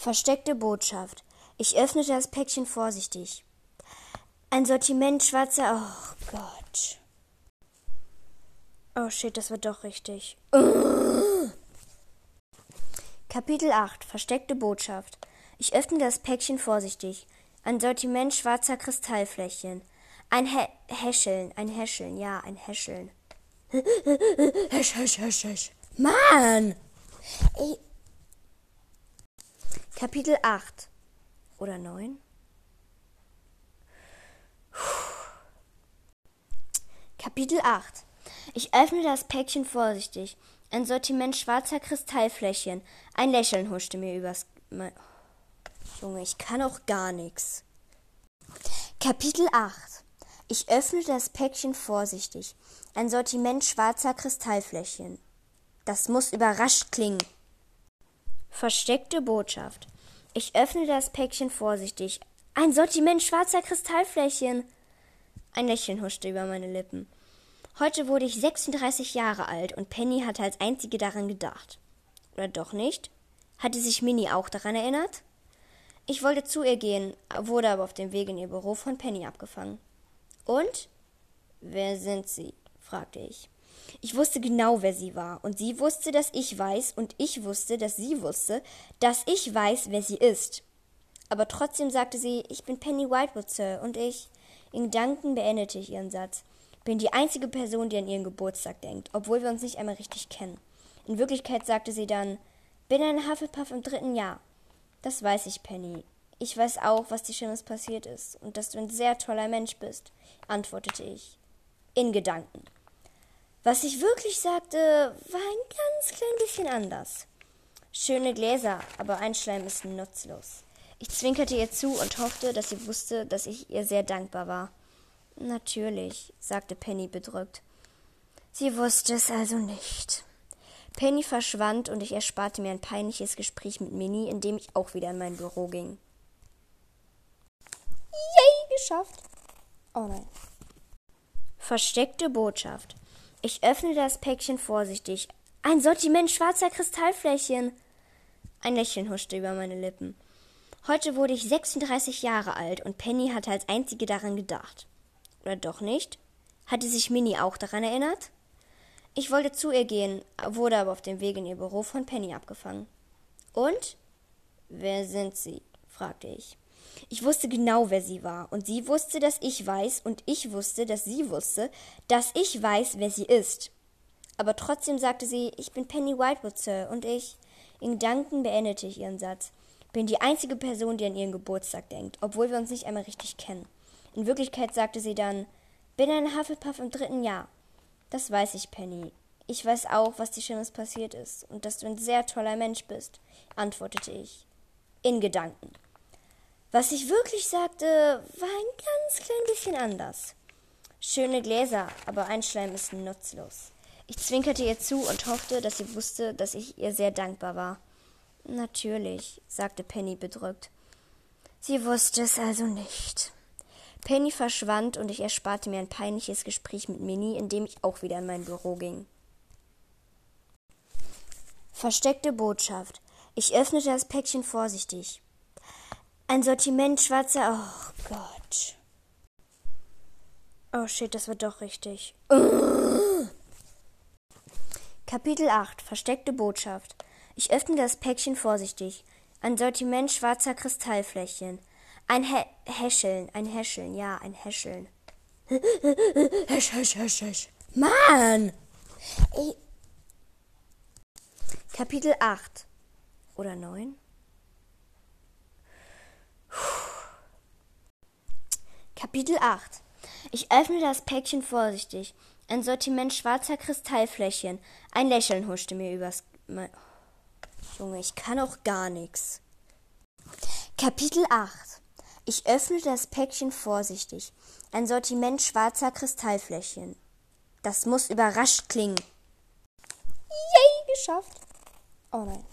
Versteckte Botschaft. Ich öffnete das Päckchen vorsichtig. Ein Sortiment schwarzer. Oh Gott. Oh shit, das wird doch richtig. Kapitel 8. Versteckte Botschaft. Ich öffne das Päckchen vorsichtig. Ein Sortiment schwarzer Kristallfläschchen. Ein Hä Häscheln, ein Häscheln, ja, ein Häscheln. Häsch, häsch, häsch, häsch. Mann! Ey. Kapitel 8 oder 9? Kapitel 8 Ich öffne das Päckchen vorsichtig. Ein Sortiment schwarzer Kristallfläschchen. Ein Lächeln huschte mir übers. Mein Junge, ich kann auch gar nichts. Kapitel 8 Ich öffne das Päckchen vorsichtig. Ein Sortiment schwarzer Kristallfläschchen. Das muss überrascht klingen. Versteckte Botschaft. Ich öffne das Päckchen vorsichtig. Ein Sortiment schwarzer Kristallfläschchen. Ein Lächeln huschte über meine Lippen. Heute wurde ich 36 Jahre alt und Penny hatte als einzige daran gedacht. Oder doch nicht? Hatte sich Minnie auch daran erinnert? Ich wollte zu ihr gehen, wurde aber auf dem Weg in ihr Büro von Penny abgefangen. Und? Wer sind Sie? fragte ich. Ich wusste genau, wer sie war, und sie wusste, dass ich weiß, und ich wusste, dass sie wusste, dass ich weiß, wer sie ist. Aber trotzdem sagte sie, ich bin Penny Whitewood, Sir, und ich. In Gedanken beendete ich ihren Satz. Bin die einzige Person, die an ihren Geburtstag denkt, obwohl wir uns nicht einmal richtig kennen. In Wirklichkeit sagte sie dann, bin ein Hufflepuff im dritten Jahr. Das weiß ich, Penny. Ich weiß auch, was dir Schlimmes passiert ist und dass du ein sehr toller Mensch bist, antwortete ich. In Gedanken. Was ich wirklich sagte, war ein ganz klein bisschen anders. Schöne Gläser, aber Einschleim ist nutzlos. Ich zwinkerte ihr zu und hoffte, dass sie wusste, dass ich ihr sehr dankbar war. Natürlich, sagte Penny bedrückt. Sie wusste es also nicht. Penny verschwand und ich ersparte mir ein peinliches Gespräch mit Minnie, indem ich auch wieder in mein Büro ging. Yay, geschafft. Oh nein. Versteckte Botschaft. Ich öffne das Päckchen vorsichtig. Ein Sortiment schwarzer Kristallfläschchen. Ein Lächeln huschte über meine Lippen. Heute wurde ich 36 Jahre alt und Penny hatte als einzige daran gedacht. Oder doch nicht? Hatte sich Minnie auch daran erinnert? Ich wollte zu ihr gehen, wurde aber auf dem Weg in ihr Büro von Penny abgefangen. Und? Wer sind Sie? fragte ich. Ich wusste genau, wer sie war, und sie wusste, dass ich weiß, und ich wusste, dass sie wusste, dass ich weiß, wer sie ist. Aber trotzdem sagte sie, ich bin Penny Whitewood, Sir, und ich. In Gedanken beendete ich ihren Satz. Bin die einzige Person, die an ihren Geburtstag denkt, obwohl wir uns nicht einmal richtig kennen. In Wirklichkeit sagte sie dann, bin ein Hufflepuff im dritten Jahr. Das weiß ich, Penny. Ich weiß auch, was dir Schlimmes passiert ist und dass du ein sehr toller Mensch bist, antwortete ich. In Gedanken. Was ich wirklich sagte, war ein ganz klein bisschen anders. Schöne Gläser, aber Einschleim ist nutzlos. Ich zwinkerte ihr zu und hoffte, dass sie wusste, dass ich ihr sehr dankbar war. Natürlich, sagte Penny bedrückt. Sie wusste es also nicht. Penny verschwand und ich ersparte mir ein peinliches Gespräch mit Minnie, indem ich auch wieder in mein Büro ging. Versteckte Botschaft. Ich öffnete das Päckchen vorsichtig. Ein Sortiment schwarzer. Oh Gott. Oh shit, das wird doch richtig. Kapitel 8 Versteckte Botschaft. Ich öffne das Päckchen vorsichtig. Ein Sortiment schwarzer Kristallfläschchen. Ein Hä Häscheln, ein Häscheln, ja, ein Häscheln. Häsch, häsch, häsch, häsch. Mann! Ey. Kapitel 8 oder 9? Kapitel 8 Ich öffne das Päckchen vorsichtig. Ein Sortiment schwarzer Kristallfläschchen. Ein Lächeln huschte mir übers. Mein Junge, ich kann auch gar nichts. Kapitel 8 ich öffne das Päckchen vorsichtig. Ein Sortiment schwarzer Kristallfläschchen. Das muss überrascht klingen. Yay, geschafft. Oh nein.